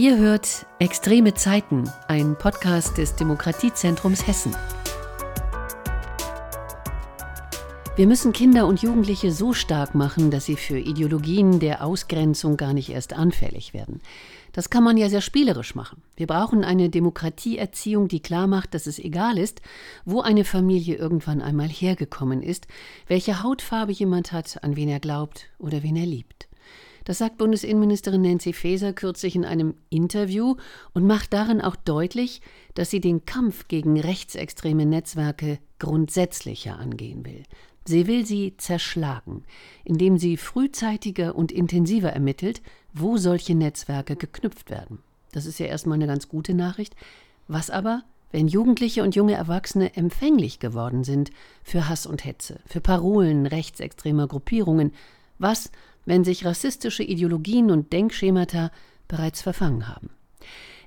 Ihr hört Extreme Zeiten, ein Podcast des Demokratiezentrums Hessen. Wir müssen Kinder und Jugendliche so stark machen, dass sie für Ideologien der Ausgrenzung gar nicht erst anfällig werden. Das kann man ja sehr spielerisch machen. Wir brauchen eine Demokratieerziehung, die klar macht, dass es egal ist, wo eine Familie irgendwann einmal hergekommen ist, welche Hautfarbe jemand hat, an wen er glaubt oder wen er liebt. Das sagt Bundesinnenministerin Nancy Faeser kürzlich in einem Interview und macht darin auch deutlich, dass sie den Kampf gegen rechtsextreme Netzwerke grundsätzlicher angehen will. Sie will sie zerschlagen, indem sie frühzeitiger und intensiver ermittelt, wo solche Netzwerke geknüpft werden. Das ist ja erstmal eine ganz gute Nachricht. Was aber, wenn Jugendliche und junge Erwachsene empfänglich geworden sind für Hass und Hetze, für Parolen rechtsextremer Gruppierungen? Was, wenn sich rassistische Ideologien und Denkschemata bereits verfangen haben.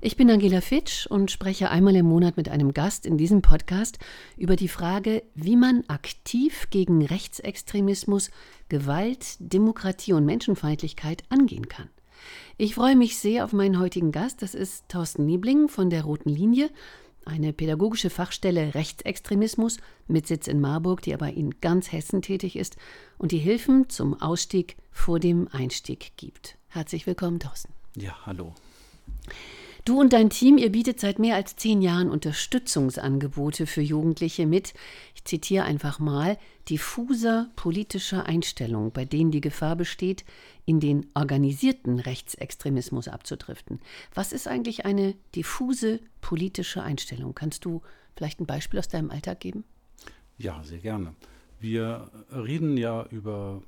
Ich bin Angela Fitsch und spreche einmal im Monat mit einem Gast in diesem Podcast über die Frage, wie man aktiv gegen Rechtsextremismus, Gewalt, Demokratie und Menschenfeindlichkeit angehen kann. Ich freue mich sehr auf meinen heutigen Gast. Das ist Thorsten Niebling von der Roten Linie eine pädagogische Fachstelle Rechtsextremismus mit Sitz in Marburg, die aber in ganz Hessen tätig ist und die Hilfen zum Ausstieg vor dem Einstieg gibt. Herzlich willkommen, Thorsten. Ja, hallo. Du und dein Team, ihr bietet seit mehr als zehn Jahren Unterstützungsangebote für Jugendliche mit, ich zitiere einfach mal, diffuser politischer Einstellung, bei denen die Gefahr besteht, in den organisierten Rechtsextremismus abzudriften. Was ist eigentlich eine diffuse politische Einstellung? Kannst du vielleicht ein Beispiel aus deinem Alltag geben? Ja, sehr gerne. Wir reden ja über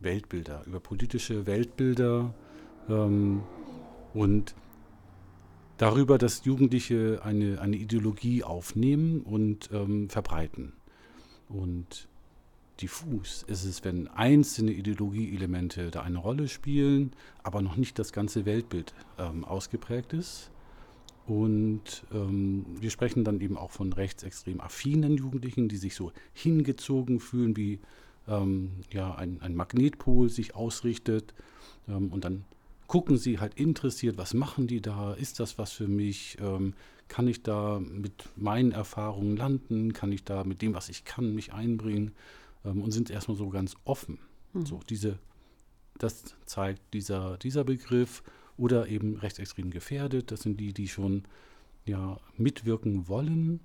Weltbilder, über politische Weltbilder ähm, und darüber, dass Jugendliche eine, eine Ideologie aufnehmen und ähm, verbreiten. Und diffus ist es, wenn einzelne Ideologieelemente da eine Rolle spielen, aber noch nicht das ganze Weltbild ähm, ausgeprägt ist. Und ähm, wir sprechen dann eben auch von rechtsextrem affinen Jugendlichen, die sich so hingezogen fühlen, wie ähm, ja, ein, ein Magnetpol sich ausrichtet. Ähm, und dann gucken sie halt interessiert, was machen die da, ist das was für mich, ähm, kann ich da mit meinen Erfahrungen landen, kann ich da mit dem, was ich kann, mich einbringen? Ähm, und sind erstmal so ganz offen. Mhm. So, diese, das zeigt dieser, dieser Begriff. Oder eben rechtsextrem gefährdet, das sind die, die schon ja, mitwirken wollen,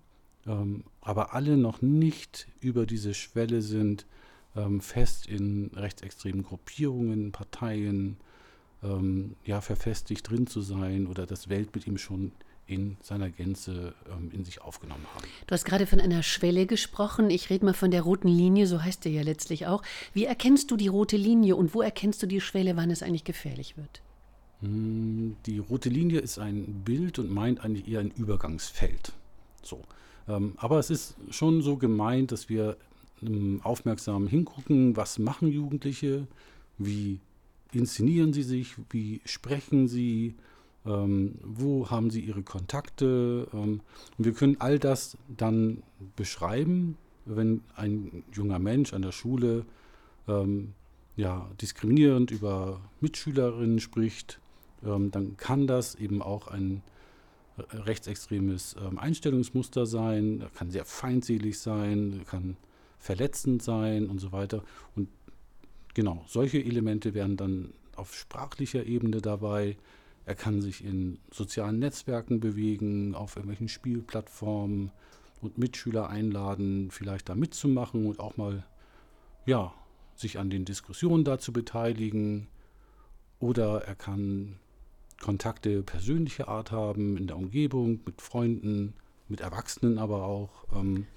ähm, aber alle noch nicht über diese Schwelle sind, ähm, fest in rechtsextremen Gruppierungen, Parteien, ähm, ja, verfestigt drin zu sein oder das Weltbild ihm schon in seiner Gänze ähm, in sich aufgenommen haben. Du hast gerade von einer Schwelle gesprochen. Ich rede mal von der roten Linie, so heißt der ja letztlich auch. Wie erkennst du die rote Linie und wo erkennst du die Schwelle, wann es eigentlich gefährlich wird? Hm, die rote Linie ist ein Bild und meint eigentlich eher ein Übergangsfeld. So. Ähm, aber es ist schon so gemeint, dass wir ähm, aufmerksam hingucken, was machen Jugendliche, wie inszenieren sie sich, wie sprechen sie, ähm, wo haben sie ihre Kontakte. Ähm, und wir können all das dann beschreiben, wenn ein junger Mensch an der Schule ähm, ja, diskriminierend über Mitschülerinnen spricht, ähm, dann kann das eben auch ein äh, rechtsextremes ähm, Einstellungsmuster sein, kann sehr feindselig sein, kann verletzend sein und so weiter. Und Genau, solche Elemente werden dann auf sprachlicher Ebene dabei. Er kann sich in sozialen Netzwerken bewegen, auf irgendwelchen Spielplattformen und Mitschüler einladen, vielleicht da mitzumachen und auch mal, ja, sich an den Diskussionen da zu beteiligen. Oder er kann Kontakte persönlicher Art haben in der Umgebung, mit Freunden, mit Erwachsenen aber auch. Ähm,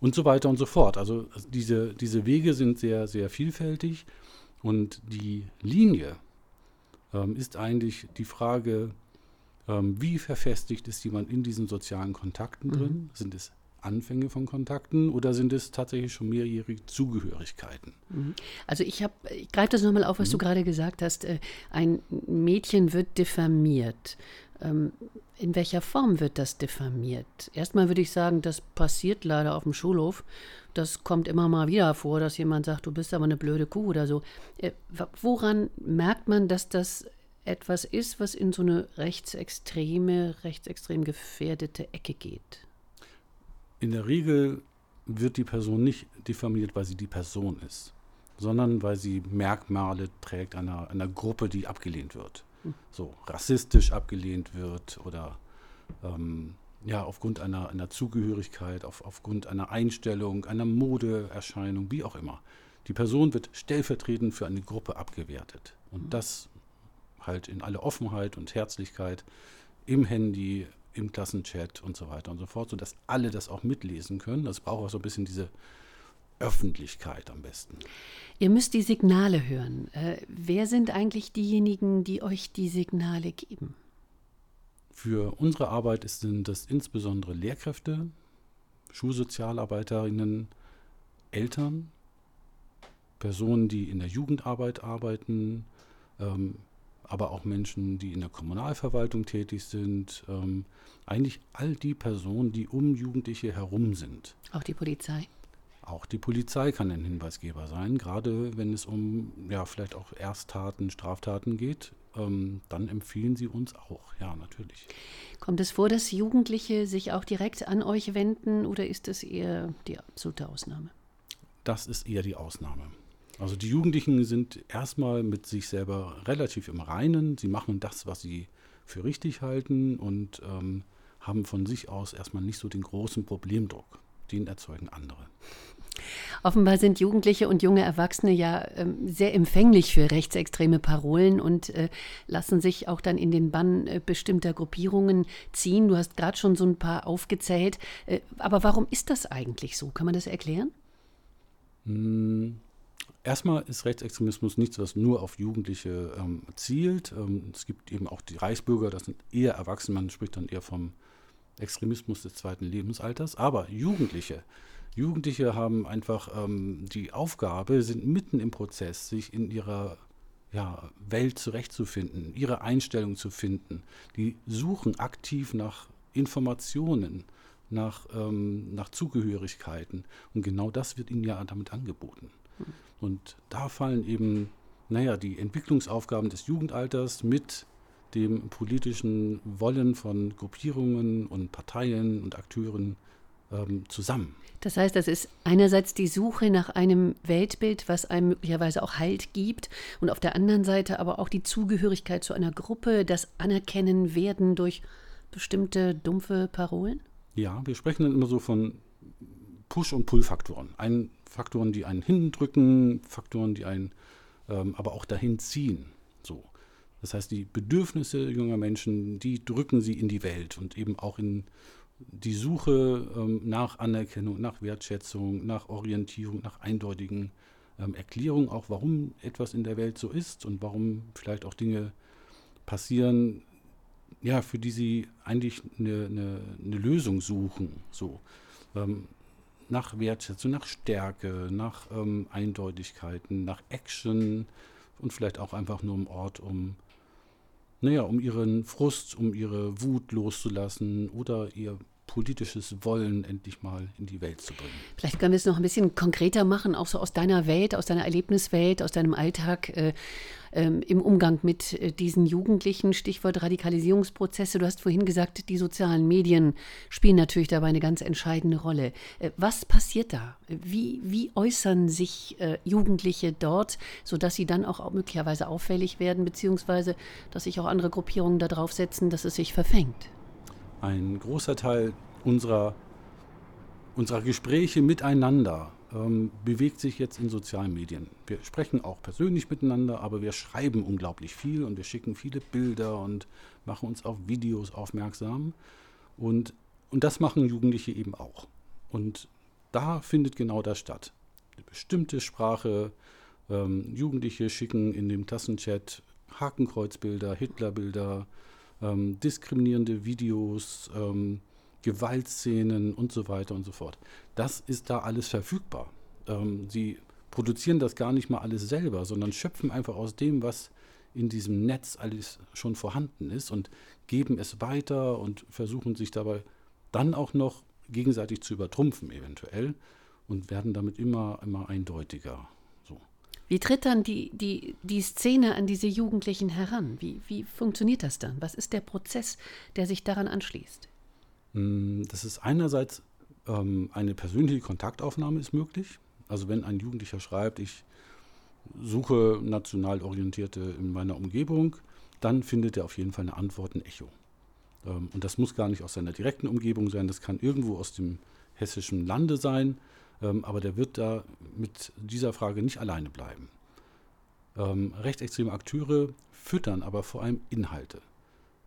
und so weiter und so fort. Also diese, diese Wege sind sehr, sehr vielfältig und die Linie ähm, ist eigentlich die Frage, ähm, wie verfestigt ist jemand in diesen sozialen Kontakten drin? Mhm. Sind es Anfänge von Kontakten oder sind es tatsächlich schon mehrjährige Zugehörigkeiten? Mhm. Also ich habe, ich greife das nochmal auf, was mhm. du gerade gesagt hast. Äh, ein Mädchen wird diffamiert. Ähm, in welcher Form wird das diffamiert? Erstmal würde ich sagen, das passiert leider auf dem Schulhof. Das kommt immer mal wieder vor, dass jemand sagt, du bist aber eine blöde Kuh oder so. Äh, woran merkt man, dass das etwas ist, was in so eine rechtsextreme, rechtsextrem gefährdete Ecke geht? In der Regel wird die Person nicht diffamiert, weil sie die Person ist, sondern weil sie Merkmale trägt einer, einer Gruppe, die abgelehnt wird. So rassistisch abgelehnt wird oder ähm, ja, aufgrund einer, einer Zugehörigkeit, auf, aufgrund einer Einstellung, einer Modeerscheinung, wie auch immer. Die Person wird stellvertretend für eine Gruppe abgewertet. Und mhm. das halt in aller Offenheit und Herzlichkeit im Handy, im Klassenchat und so weiter und so fort, sodass alle das auch mitlesen können. Das braucht auch so ein bisschen diese Öffentlichkeit am besten. Ihr müsst die Signale hören. Äh, wer sind eigentlich diejenigen, die euch die Signale geben? Für unsere Arbeit sind das insbesondere Lehrkräfte, Schulsozialarbeiterinnen, Eltern, Personen, die in der Jugendarbeit arbeiten, ähm, aber auch Menschen, die in der Kommunalverwaltung tätig sind. Ähm, eigentlich all die Personen, die um Jugendliche herum sind. Auch die Polizei? Auch die Polizei kann ein Hinweisgeber sein, gerade wenn es um ja vielleicht auch Ersttaten, Straftaten geht. Ähm, dann empfehlen sie uns auch, ja, natürlich. Kommt es vor, dass Jugendliche sich auch direkt an euch wenden oder ist das eher die absolute Ausnahme? Das ist eher die Ausnahme. Also die Jugendlichen sind erstmal mit sich selber relativ im Reinen. Sie machen das, was sie für richtig halten und ähm, haben von sich aus erstmal nicht so den großen Problemdruck. Den erzeugen andere. Offenbar sind Jugendliche und junge Erwachsene ja ähm, sehr empfänglich für rechtsextreme Parolen und äh, lassen sich auch dann in den Bann äh, bestimmter Gruppierungen ziehen. Du hast gerade schon so ein paar aufgezählt. Äh, aber warum ist das eigentlich so? Kann man das erklären? Hm. Erstmal ist Rechtsextremismus nichts, was nur auf Jugendliche ähm, zielt. Ähm, es gibt eben auch die Reichsbürger, das sind eher Erwachsene, man spricht dann eher vom Extremismus des zweiten Lebensalters. Aber Jugendliche, Jugendliche haben einfach ähm, die Aufgabe, sind mitten im Prozess, sich in ihrer ja, Welt zurechtzufinden, ihre Einstellung zu finden. Die suchen aktiv nach Informationen, nach, ähm, nach Zugehörigkeiten. Und genau das wird ihnen ja damit angeboten. Und da fallen eben, naja, die Entwicklungsaufgaben des Jugendalters mit dem politischen Wollen von Gruppierungen und Parteien und Akteuren ähm, zusammen. Das heißt, das ist einerseits die Suche nach einem Weltbild, was einem möglicherweise auch Halt gibt, und auf der anderen Seite aber auch die Zugehörigkeit zu einer Gruppe, das Anerkennen werden durch bestimmte dumpfe Parolen? Ja, wir sprechen dann immer so von Push- und Pull-Faktoren. Faktoren, die einen hindrücken, Faktoren, die einen ähm, aber auch dahin ziehen. So. Das heißt, die Bedürfnisse junger Menschen, die drücken sie in die Welt und eben auch in die Suche ähm, nach Anerkennung, nach Wertschätzung, nach Orientierung, nach eindeutigen ähm, Erklärungen, auch warum etwas in der Welt so ist und warum vielleicht auch Dinge passieren, ja, für die sie eigentlich eine, eine, eine Lösung suchen. So. Ähm, nach Wertschätzung, nach Stärke, nach ähm, Eindeutigkeiten, nach Action und vielleicht auch einfach nur im Ort, um naja, um ihren Frust, um ihre Wut loszulassen oder ihr politisches Wollen endlich mal in die Welt zu bringen. Vielleicht können wir es noch ein bisschen konkreter machen, auch so aus deiner Welt, aus deiner Erlebniswelt, aus deinem Alltag äh, ähm, im Umgang mit äh, diesen Jugendlichen. Stichwort Radikalisierungsprozesse. Du hast vorhin gesagt, die sozialen Medien spielen natürlich dabei eine ganz entscheidende Rolle. Äh, was passiert da? Wie, wie äußern sich äh, Jugendliche dort, sodass sie dann auch möglicherweise auffällig werden, beziehungsweise dass sich auch andere Gruppierungen darauf setzen, dass es sich verfängt? Ein großer Teil unserer, unserer Gespräche miteinander ähm, bewegt sich jetzt in sozialen Medien. Wir sprechen auch persönlich miteinander, aber wir schreiben unglaublich viel und wir schicken viele Bilder und machen uns auf Videos aufmerksam. Und, und das machen Jugendliche eben auch. Und da findet genau das statt. Eine bestimmte Sprache. Ähm, Jugendliche schicken in dem Klassenchat Hakenkreuzbilder, Hitlerbilder, ähm, diskriminierende Videos, ähm, Gewaltszenen und so weiter und so fort. Das ist da alles verfügbar. Ähm, sie produzieren das gar nicht mal alles selber, sondern schöpfen einfach aus dem, was in diesem Netz alles schon vorhanden ist und geben es weiter und versuchen sich dabei dann auch noch gegenseitig zu übertrumpfen eventuell und werden damit immer, immer eindeutiger. Wie tritt dann die, die, die Szene an diese Jugendlichen heran? Wie, wie funktioniert das dann? Was ist der Prozess, der sich daran anschließt? Mm, das ist einerseits ähm, eine persönliche Kontaktaufnahme ist möglich. Also wenn ein Jugendlicher schreibt, ich suche national orientierte in meiner Umgebung, dann findet er auf jeden Fall eine Antwort, ein Echo. Ähm, und das muss gar nicht aus seiner direkten Umgebung sein, das kann irgendwo aus dem hessischen Lande sein, aber der wird da mit dieser Frage nicht alleine bleiben. Ähm, rechtsextreme Akteure füttern aber vor allem Inhalte.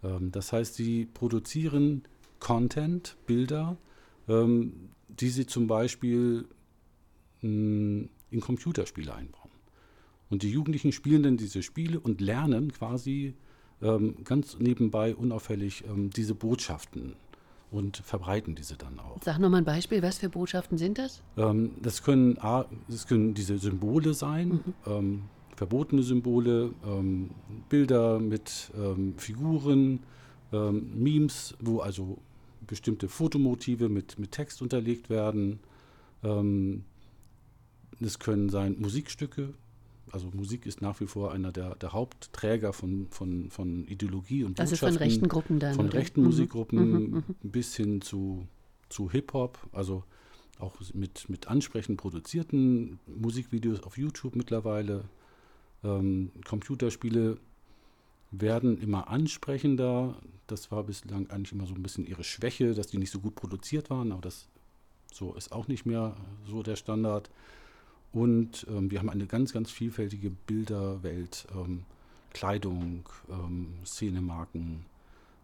Ähm, das heißt, sie produzieren Content, Bilder, ähm, die sie zum Beispiel mh, hm, in Computerspiele einbauen. Und die Jugendlichen spielen dann diese Spiele und lernen quasi ähm, ganz nebenbei unauffällig ähm, diese Botschaften und verbreiten diese dann auch. Sag nochmal ein Beispiel, was für Botschaften sind das? Ähm, das, können, das können diese Symbole sein, mhm. Ähm, verbotene Symbole, ähm, Bilder mit ähm, Figuren, Memes, wo also bestimmte Fotomotive mit, mit Text unterlegt werden. Es können sein Musikstücke, also Musik ist nach wie vor einer der, der Hauptträger von, von, von Ideologie und Das ist von rechten Gruppen dann. Von oder? rechten mhm. Musikgruppen mhm, mhm. bis hin zu, zu Hip-Hop, also auch mit, mit ansprechend produzierten Musikvideos auf YouTube mittlerweile. Ähm, Computerspiele werden immer ansprechender. Das war bislang eigentlich immer so ein bisschen ihre Schwäche, dass die nicht so gut produziert waren, aber das so ist auch nicht mehr so der Standard. Und ähm, wir haben eine ganz, ganz vielfältige Bilderwelt, ähm, Kleidung, ähm, Szenemarken.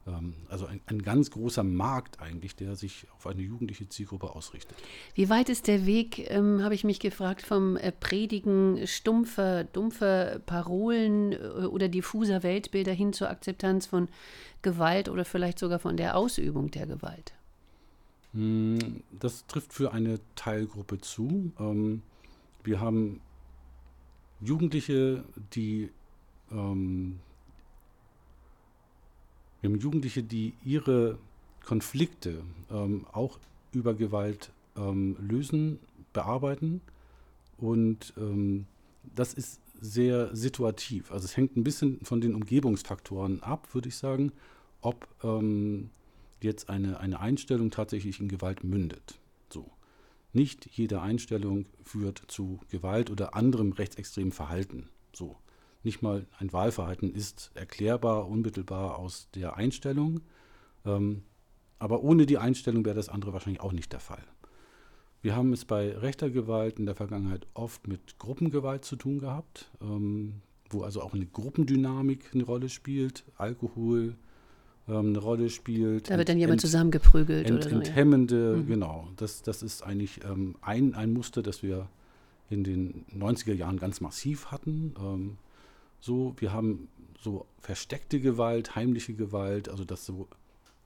Ähm, also ein, ein, ganz großer Markt eigentlich, der sich auf eine jugendliche Zielgruppe ausrichtet. Wie weit ist der Weg, ähm, habe ich mich gefragt, vom äh, Predigen stumpfer, dumpfer Parolen äh, oder diffuser Weltbilder hin zur Akzeptanz von Gewalt oder vielleicht sogar von der Ausübung der Gewalt? Hm, das trifft für eine Teilgruppe zu. Wir haben Jugendliche, die ähm, wir haben Jugendliche, die ihre Konflikte ähm, auch über Gewalt ähm, lösen, bearbeiten. Und ähm, das ist sehr situativ. Also es hängt ein bisschen von den Umgebungsfaktoren ab, würde ich sagen, ob ähm, jetzt eine, eine Einstellung tatsächlich in Gewalt mündet. Nicht jede Einstellung führt zu Gewalt oder anderem rechtsextremen Verhalten. So. Nicht mal ein Wahlverhalten ist erklärbar unmittelbar aus der Einstellung. Ähm, aber ohne die Einstellung wäre das andere wahrscheinlich auch nicht der Fall. Wir haben es bei rechter Gewalt in der Vergangenheit oft mit Gruppengewalt zu tun gehabt, ähm, wo also auch eine Gruppendynamik eine Rolle spielt. Alkohol, ähm, eine Rolle spielt. Da wird dann jemand zusammengeprügelt ent, oder so. Enthemmende, ja. Mhm. genau. Das, das ist eigentlich ähm, ein, ein Muster, das wir in den 90er Jahren ganz massiv hatten. Ähm, so, wir haben so versteckte Gewalt, heimliche Gewalt, also dass so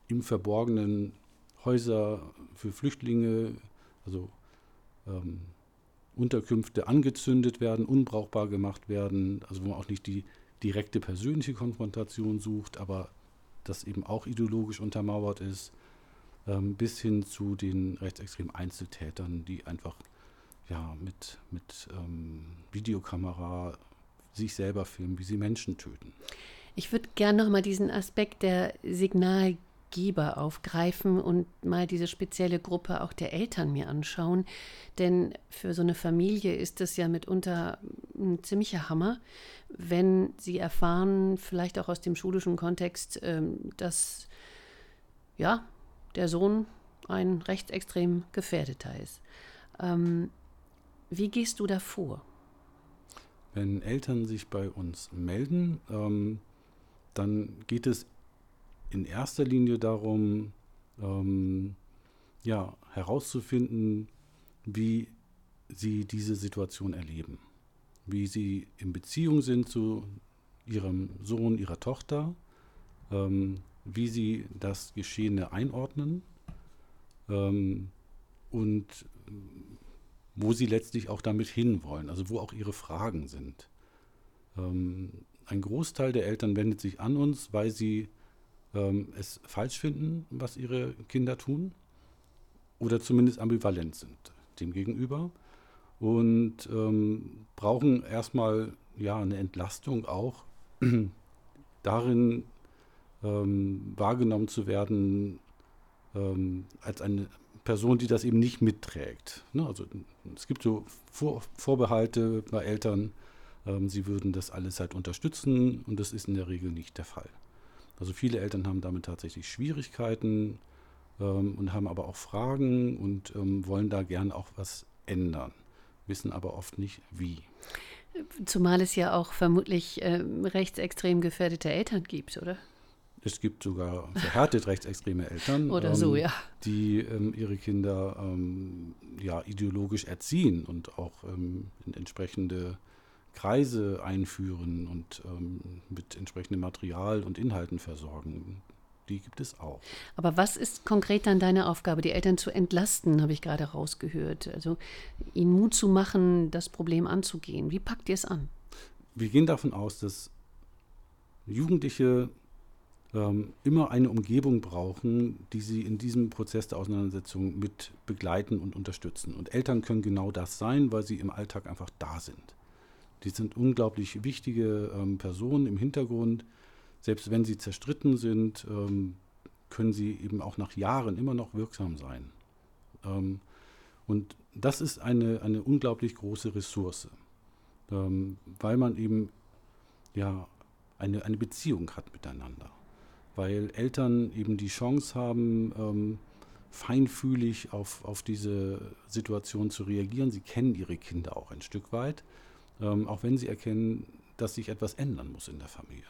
im Verborgenen Häuser für Flüchtlinge, also ähm, Unterkünfte angezündet werden, unbrauchbar gemacht werden, also wo man auch nicht die direkte persönliche Konfrontation sucht, aber das eben auch ideologisch untermauert ist, ähm, bis hin zu den rechtsextremen Einzeltätern, die einfach ja, mit, mit ähm, Videokamera sich selber filmen, wie sie Menschen töten. Ich würde gerne noch mal diesen Aspekt der Signalgeber aufgreifen und mal diese spezielle Gruppe auch der Eltern mir anschauen. Denn für so eine Familie ist das ja mitunter ein ziemlicher Hammer, wenn sie erfahren, vielleicht auch aus dem schulischen Kontext, ähm, dass ja, der Sohn ein rechtsextrem Gefährdeter ist. Ähm, wie gehst du da vor? Wenn Eltern sich bei uns melden, ähm, dann geht es in erster Linie darum, ähm, ja, herauszufinden, wie sie diese Situation erleben. Wie sie in Beziehung sind zu ihrem Sohn, ihrer Tochter, ähm, wie sie das Geschehene einordnen. Ähm, und wo sie letztlich auch damit hinwollen, also wo auch ihre Fragen sind. Ähm, ein Großteil der Eltern wendet sich an uns, weil sie ähm, es falsch finden, was ihre Kinder tun oder zumindest ambivalent sind demgegenüber. und ähm, brauchen erstmal ja eine Entlastung auch darin ähm, wahrgenommen zu werden ähm, als eine Person, die das eben nicht mitträgt. Ne? Also es gibt so Vor Vorbehalte bei Eltern, ähm, sie würden das alles halt unterstützen und das ist in der Regel nicht der Fall. Also viele Eltern haben damit tatsächlich Schwierigkeiten ähm, und haben aber auch Fragen und ähm, wollen da gern auch was ändern, wissen aber oft nicht wie. Zumal es ja auch vermutlich äh, rechtsextrem gefährdete Eltern gibt, oder? Es gibt sogar verhärtet rechtsextreme Eltern, Oder ähm, so, ja. die ähm, ihre Kinder ähm, ja, ideologisch erziehen und auch ähm, in entsprechende Kreise einführen und ähm, mit entsprechendem Material und Inhalten versorgen. Die gibt es auch. Aber was ist konkret dann deine Aufgabe, die Eltern zu entlasten, habe ich gerade rausgehört. Also ihnen Mut zu machen, das Problem anzugehen. Wie packt ihr es an? Wir gehen davon aus, dass Jugendliche ähm, immer eine Umgebung brauchen, die sie in diesem Prozess der Auseinandersetzung mit begleiten und unterstützen. Und Eltern können genau das sein, weil sie im Alltag einfach da sind. Die sind unglaublich wichtige ähm, Personen im Hintergrund. Selbst wenn sie zerstritten sind, ähm, können sie eben auch nach Jahren immer noch wirksam sein. Ähm, und das ist eine, eine unglaublich große Ressource, ähm, weil man eben ja eine, eine Beziehung hat miteinander weil Eltern eben die Chance haben, ähm, feinfühlig auf, auf diese Situation zu reagieren. Sie kennen ihre Kinder auch ein Stück weit, ähm, auch wenn sie erkennen, dass sich etwas ändern muss in der Familie.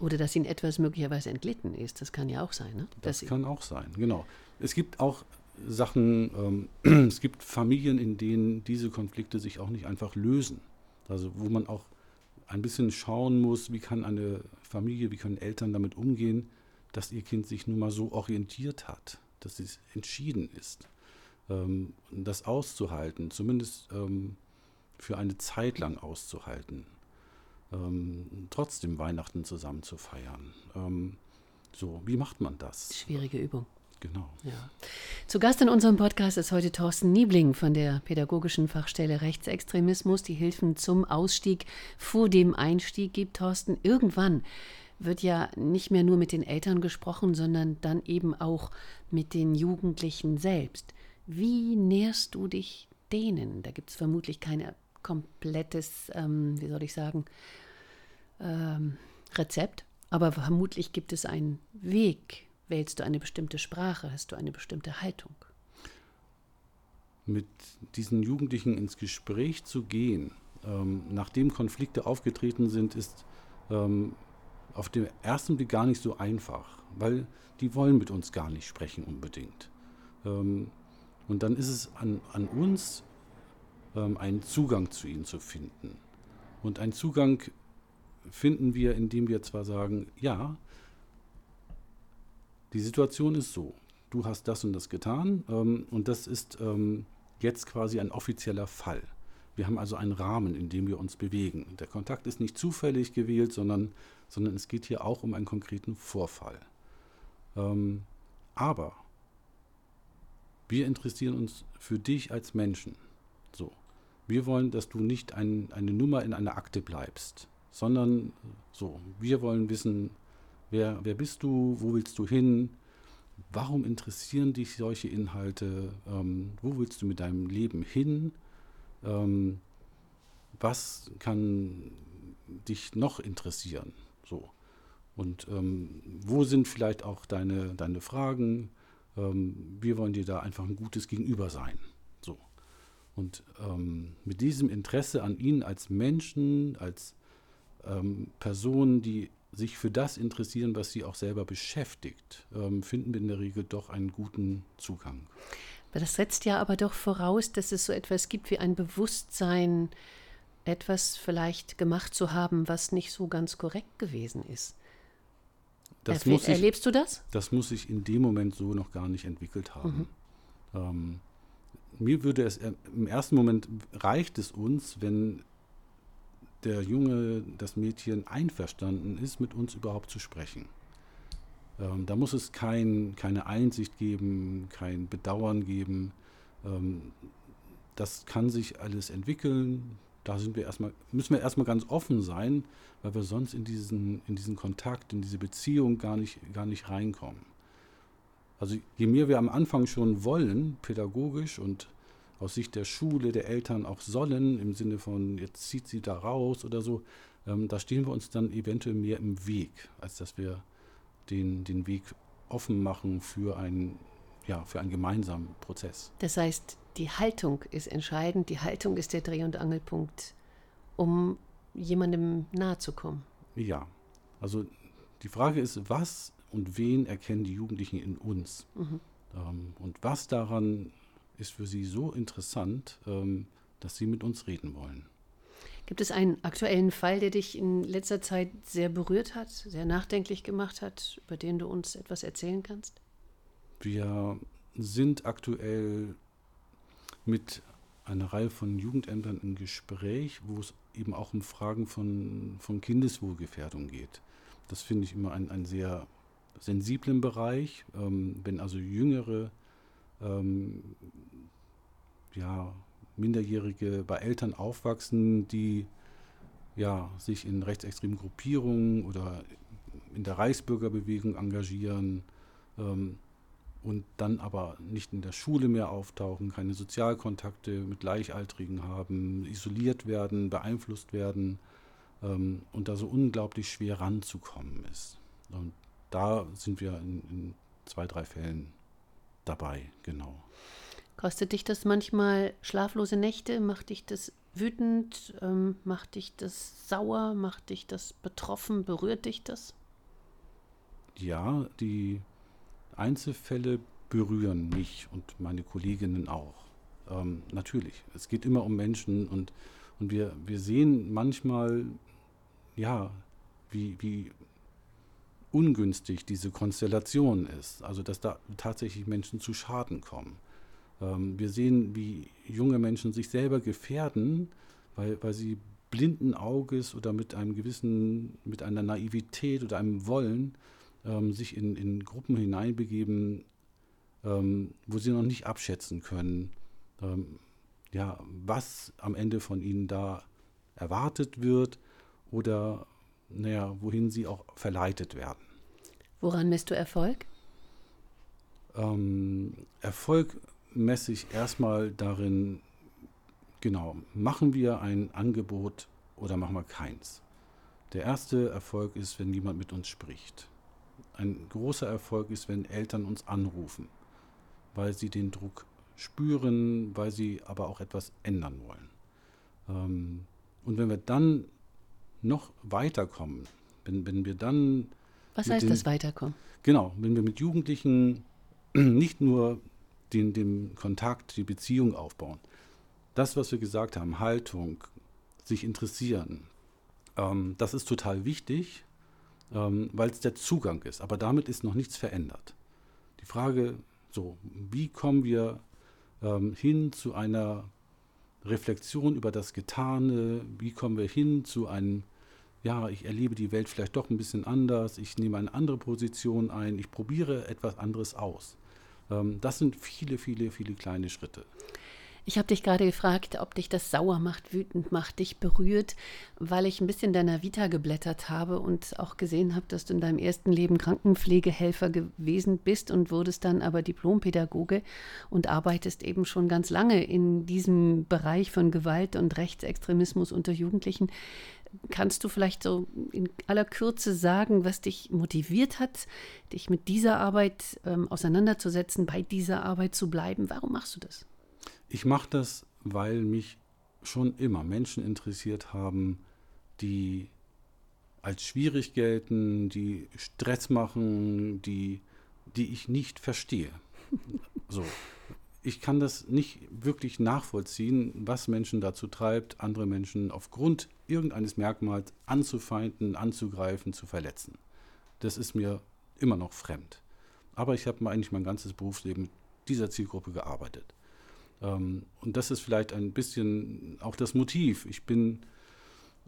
Oder dass ihnen etwas möglicherweise entglitten ist. Das kann ja auch sein. Ne? Das kann auch sein, genau. Es gibt auch Sachen, ähm, es gibt Familien, in denen diese Konflikte sich auch nicht einfach lösen. Also wo man auch ein bisschen schauen muss, wie kann eine Familie, wie können Eltern damit umgehen, dass ihr Kind sich nun mal so orientiert hat, dass es entschieden ist, ähm, das auszuhalten, zumindest ähm, für eine Zeit lang auszuhalten, ähm, trotzdem Weihnachten zusammen zu feiern. Ähm, so, wie macht man das? Schwierige Übung. Genau. Ja. Zu Gast in unserem Podcast ist heute Thorsten Niebling von der Pädagogischen Fachstelle Rechtsextremismus, die Hilfen zum Ausstieg vor dem Einstieg gibt. Thorsten, irgendwann wird ja nicht mehr nur mit den Eltern gesprochen, sondern dann eben auch mit den Jugendlichen selbst. Wie näherst du dich denen? Da gibt es vermutlich kein komplettes, ähm, wie soll ich sagen, ähm, Rezept, aber vermutlich gibt es einen Weg. Wählst du eine bestimmte Sprache? Hast du eine bestimmte Haltung? Mit diesen Jugendlichen ins Gespräch zu gehen, ähm, nachdem Konflikte aufgetreten sind, ist ähm, auf den ersten Blick gar nicht so einfach, weil die wollen mit uns gar nicht sprechen unbedingt. Ähm, und dann ist es an, an uns, einen Zugang zu ihnen zu finden. Und einen Zugang finden wir, indem wir zwar sagen, ja, die Situation ist so, du hast das und das getan ähm, und das ist ähm, jetzt quasi ein offizieller Fall. Wir haben also einen Rahmen, in dem wir uns bewegen. Der Kontakt ist nicht zufällig gewählt, sondern, sondern es geht hier auch um einen konkreten Vorfall. Ähm, aber wir interessieren uns für dich als Menschen. So. Wir wollen, dass du nicht ein, eine Nummer in einer Akte bleibst, sondern so. Wir wollen wissen, wer, wer bist du, wo willst du hin, warum interessieren dich solche Inhalte, ähm, wo willst du mit deinem Leben hin ähm, was kann dich noch interessieren? So. Und ähm, wo sind vielleicht auch deine, deine Fragen? Ähm, wir wollen dir da einfach ein gutes Gegenüber sein. Und ähm, mit diesem Interesse an ihnen als Menschen, als ähm, Personen, die sich für das interessieren, was sie auch selber beschäftigt, ähm, finden wir in der Regel doch einen guten Zugang. Das setzt ja aber doch voraus, dass es so etwas gibt wie ein Bewusstsein, etwas vielleicht gemacht zu haben, was nicht so ganz korrekt gewesen ist. Das Erf ich, erlebst du das? Das muss ich in dem Moment so noch gar nicht entwickelt haben. Mhm. Ähm, mir würde es äh, im ersten Moment reicht es uns, wenn der Junge, das Mädchen einverstanden ist, mit uns überhaupt zu sprechen. Ähm, da muss es kein, keine Einsicht geben, kein Bedauern geben. Ähm, das kann sich alles entwickeln. Da sind wir erstmal, müssen wir erstmal ganz offen sein, weil wir sonst in diesen, in diesen Kontakt, in diese Beziehung gar nicht, gar nicht reinkommen. Also je mehr wir am Anfang schon wollen, pädagogisch und aus Sicht der Schule, der Eltern auch sollen, im Sinne von, jetzt zieht sie da raus oder so, ähm, da stehen wir uns dann eventuell mehr im Weg, als dass wir den, den Weg offen machen für einen, ja, für einen gemeinsamen Prozess. Das heißt, die Haltung ist entscheidend, die Haltung ist der Dreh- und Angelpunkt, um jemandem nahe zu kommen. Ja, also die Frage ist, was und wen erkennen die Jugendlichen in uns? Mhm. Ähm, und was daran ist für sie so interessant, ähm, dass sie mit uns reden wollen. Gibt es einen aktuellen Fall, der dich in letzter Zeit sehr berührt hat, sehr nachdenklich gemacht hat, über den du uns etwas erzählen kannst? Wir sind aktuell mit einer Reihe von Jugendämtern im Gespräch, wo es eben auch um Fragen von, von Kindeswohlgefährdung geht. Das finde ich immer einen, sehr sensiblen Bereich, ähm, wenn also jüngere ähm, ja, Minderjährige bei Eltern aufwachsen, die ja, sich in rechtsextremen Gruppierungen oder in der Reichsbürgerbewegung engagieren ähm, und dann aber nicht in der Schule mehr auftauchen, keine Sozialkontakte mit Gleichaltrigen haben, isoliert werden, beeinflusst werden ähm, und da so unglaublich schwer ranzukommen ist. Und da sind wir in, in zwei, drei Fällen dabei, genau. Kostet dich das manchmal schlaflose Nächte? Macht dich das wütend? Ähm, macht dich das sauer? Macht dich das betroffen? Berührt dich das? Ja, die Einzelfälle berühren mich und meine Kolleginnen auch. Ähm, natürlich, es geht immer um Menschen und, und wir, wir sehen manchmal, ja, wie, wie ungünstig diese Konstellation ist. Also dass da tatsächlich Menschen zu Schaden kommen. Ähm, wir sehen, wie junge Menschen sich selber gefährden, weil, weil sie blinden Auges oder mit einem gewissen, mit einer Naivität oder einem Wollen ähm, sich in, in Gruppen hineinbegeben, ähm, wo sie noch nicht abschätzen können, ähm, ja, was am Ende von ihnen da erwartet wird oder naja, wohin sie auch verleitet werden. Woran misst du Erfolg? Ähm, Erfolg messe ich erstmal darin, genau, machen wir ein Angebot oder machen wir keins. Der erste Erfolg ist, wenn jemand mit uns spricht. Ein großer Erfolg ist, wenn Eltern uns anrufen, weil sie den Druck spüren, weil sie aber auch etwas ändern wollen. Ähm, und wenn wir dann noch weiterkommen, wenn, wenn wir dann. Was heißt den, das weiterkommen? Genau, wenn wir mit Jugendlichen nicht nur den, den Kontakt, die Beziehung aufbauen. Das, was wir gesagt haben, Haltung, sich interessieren, ähm, das ist total wichtig, ähm, weil es der Zugang ist. Aber damit ist noch nichts verändert. Die Frage, so, wie kommen wir ähm, hin zu einer Reflexion über das Getane? Wie kommen wir hin zu einem, ja, ich erlebe die Welt vielleicht doch ein bisschen anders, ich nehme eine andere Position ein, ich probiere etwas anderes aus. Ähm, das sind viele, viele, viele kleine Schritte. Ich habe dich gerade gefragt, ob dich das sauer macht, wütend macht, dich berührt, weil ich ein bisschen deiner Vita geblättert habe und auch gesehen habe, dass du in deinem ersten Leben Krankenpflegehelfer gewesen bist und wurdest dann aber Diplompädagoge und arbeitest eben schon ganz lange in diesem Bereich von Gewalt und Rechtsextremismus unter Jugendlichen. Kannst du vielleicht so in aller Kürze sagen, was dich motiviert hat, dich mit dieser Arbeit ähm, auseinanderzusetzen, bei dieser Arbeit zu bleiben? Warum machst du das? Ich mache das, weil mich schon immer Menschen interessiert haben, die als schwierig gelten, die Stress machen, die, die ich nicht verstehe. So ich kann das nicht wirklich nachvollziehen, was Menschen dazu treibt, andere Menschen aufgrund irgendeines Merkmals anzufeinden, anzugreifen, zu verletzen. Das ist mir immer noch fremd. Aber ich habe eigentlich mein ganzes Berufsleben mit dieser Zielgruppe gearbeitet. Ähm, und das ist vielleicht ein bisschen auch das Motiv. Ich bin,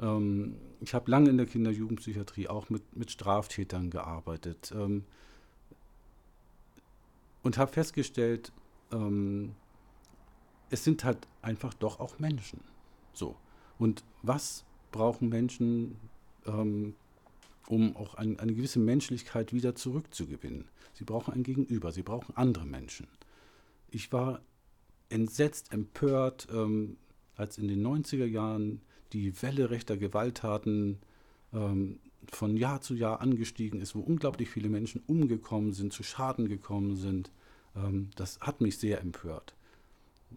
ähm, ich habe lange in der Kinder-Jugendpsychiatrie auch mit, mit Straftätern gearbeitet ähm, und habe festgestellt, es sind halt einfach doch auch Menschen. So. Und was brauchen Menschen, ähm, um auch ein, eine gewisse Menschlichkeit wieder zurückzugewinnen? Sie brauchen ein Gegenüber, sie brauchen andere Menschen. Ich war entsetzt, empört, ähm, als in den 90er Jahren die Welle rechter Gewalttaten ähm, von Jahr zu Jahr angestiegen ist, wo unglaublich viele Menschen umgekommen sind, zu Schaden gekommen sind. Ähm, das hat mich sehr empört.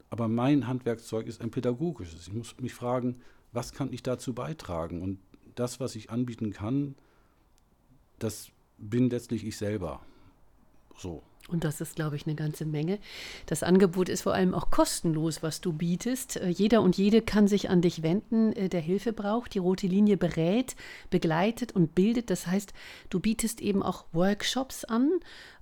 Aber mein Handwerkszeug ist ein pädagogisches. Ich muss mich fragen, was kann ich dazu beitragen? Und das, was ich anbieten kann, das bin letztlich ich selber. So. Und das ist, glaube ich, eine ganze Menge. Das Angebot ist vor allem auch kostenlos, was du bietest. Äh, jeder und jede kann sich an dich wenden, äh, der Hilfe braucht. Die rote Linie berät, begleitet und bildet. Das heißt, du bietest eben auch Workshops an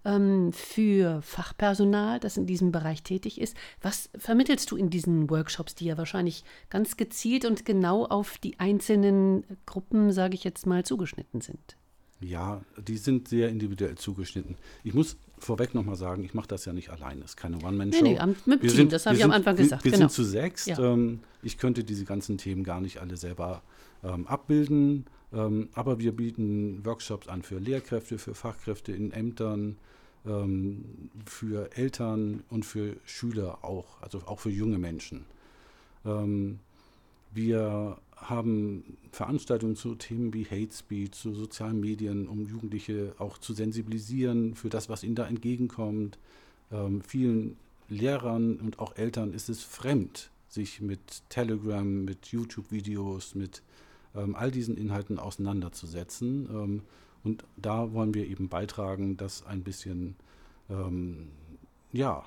ähm, für Fachpersonal, das in diesem Bereich tätig ist. Was vermittelst du in diesen Workshops, die ja wahrscheinlich ganz gezielt und genau auf die einzelnen Gruppen, sage ich jetzt mal, zugeschnitten sind? Ja, die sind sehr individuell zugeschnitten. Ich muss vorweg nochmal sagen, ich mache das ja nicht alleine. Es ist keine One-Man-Show. Nee, nee, mit wir Team, sind, das habe ich am Anfang gesagt. Wir, wir genau. sind zu sechs. Ja. Ähm, ich könnte diese ganzen Themen gar nicht alle selber ähm, abbilden. Ähm, aber wir bieten Workshops an für Lehrkräfte, für Fachkräfte in Ämtern, ähm, für Eltern und für Schüler auch, also auch für junge Menschen. Ähm, wir haben Veranstaltungen zu Themen wie Hate Speech, zu sozialen Medien, um Jugendliche auch zu sensibilisieren für das, was ihnen da entgegenkommt. Ähm, vielen Lehrern und auch Eltern ist es fremd, sich mit Telegram, mit YouTube-Videos, mit ähm, all diesen Inhalten auseinanderzusetzen. Ähm, und da wollen wir eben beitragen, dass ein bisschen ähm, ja,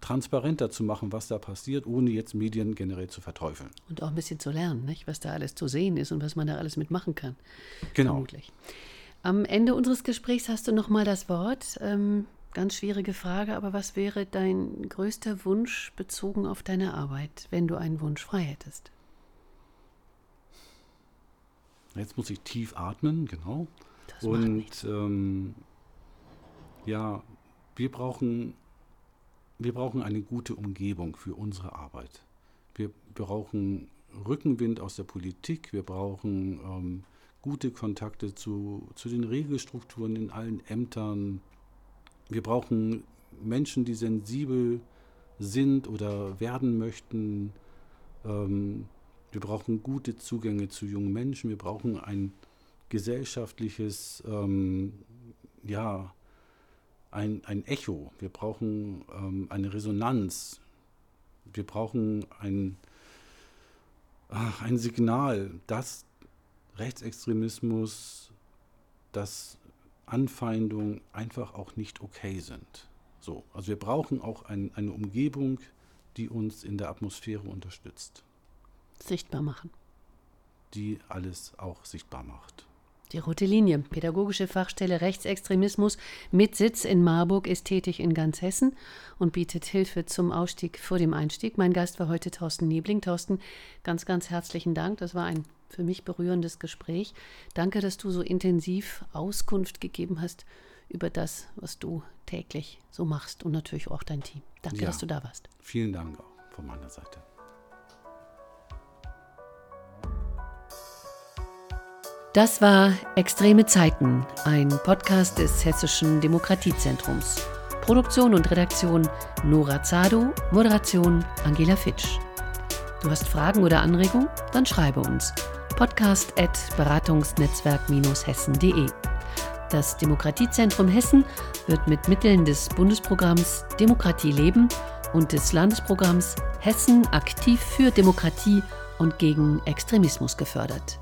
transparenter zu machen, was da passiert, ohne jetzt Medien generell zu verteufeln. Und auch ein bisschen zu lernen, nicht? was da alles zu sehen ist und was man da alles mitmachen kann. Genau. Vermutlich. Am Ende unseres Gesprächs hast du noch mal das Wort. Ähm, ganz schwierige Frage, aber was wäre dein größter Wunsch bezogen auf deine Arbeit, wenn du einen Wunsch frei hättest? Jetzt muss ich tief atmen, genau. Das und ähm, ja, wir brauchen wir brauchen eine gute Umgebung für unsere Arbeit. Wir brauchen Rückenwind aus der Politik, wir brauchen ähm, gute Kontakte zu, zu den Regelstrukturen in allen Ämtern. Wir brauchen Menschen, die sensibel sind oder werden möchten. Ähm, wir brauchen gute Zugänge zu jungen Menschen. Wir brauchen ein gesellschaftliches, ähm, ja, ein, ein Echo, wir brauchen ähm, eine Resonanz, wir brauchen ein, ach, ein Signal, dass Rechtsextremismus, dass Anfeindung einfach auch nicht okay sind. So, also wir brauchen auch ein, eine Umgebung, die uns in der Atmosphäre unterstützt. Sichtbar machen. Die alles auch sichtbar macht. Die Rote Linie, Pädagogische Fachstelle Rechtsextremismus mit Sitz in Marburg, ist tätig in ganz Hessen und bietet Hilfe zum Ausstieg vor dem Einstieg. Mein Gast war heute Thorsten Niebling. Thorsten, ganz, ganz herzlichen Dank. Das war ein für mich berührendes Gespräch. Danke, dass du so intensiv Auskunft gegeben hast über das, was du täglich so machst und natürlich auch dein Team. Danke, ja, dass du da warst. Vielen Dank auch von meiner Seite. Das war Extreme Zeiten, ein Podcast des Hessischen Demokratiezentrums. Produktion und Redaktion Nora Zado, Moderation Angela Fitsch. Du hast Fragen oder Anregungen? Dann schreibe uns. Podcast at beratungsnetzwerk-hessen.de. Das Demokratiezentrum Hessen wird mit Mitteln des Bundesprogramms Demokratie leben und des Landesprogramms Hessen aktiv für Demokratie und gegen Extremismus gefördert.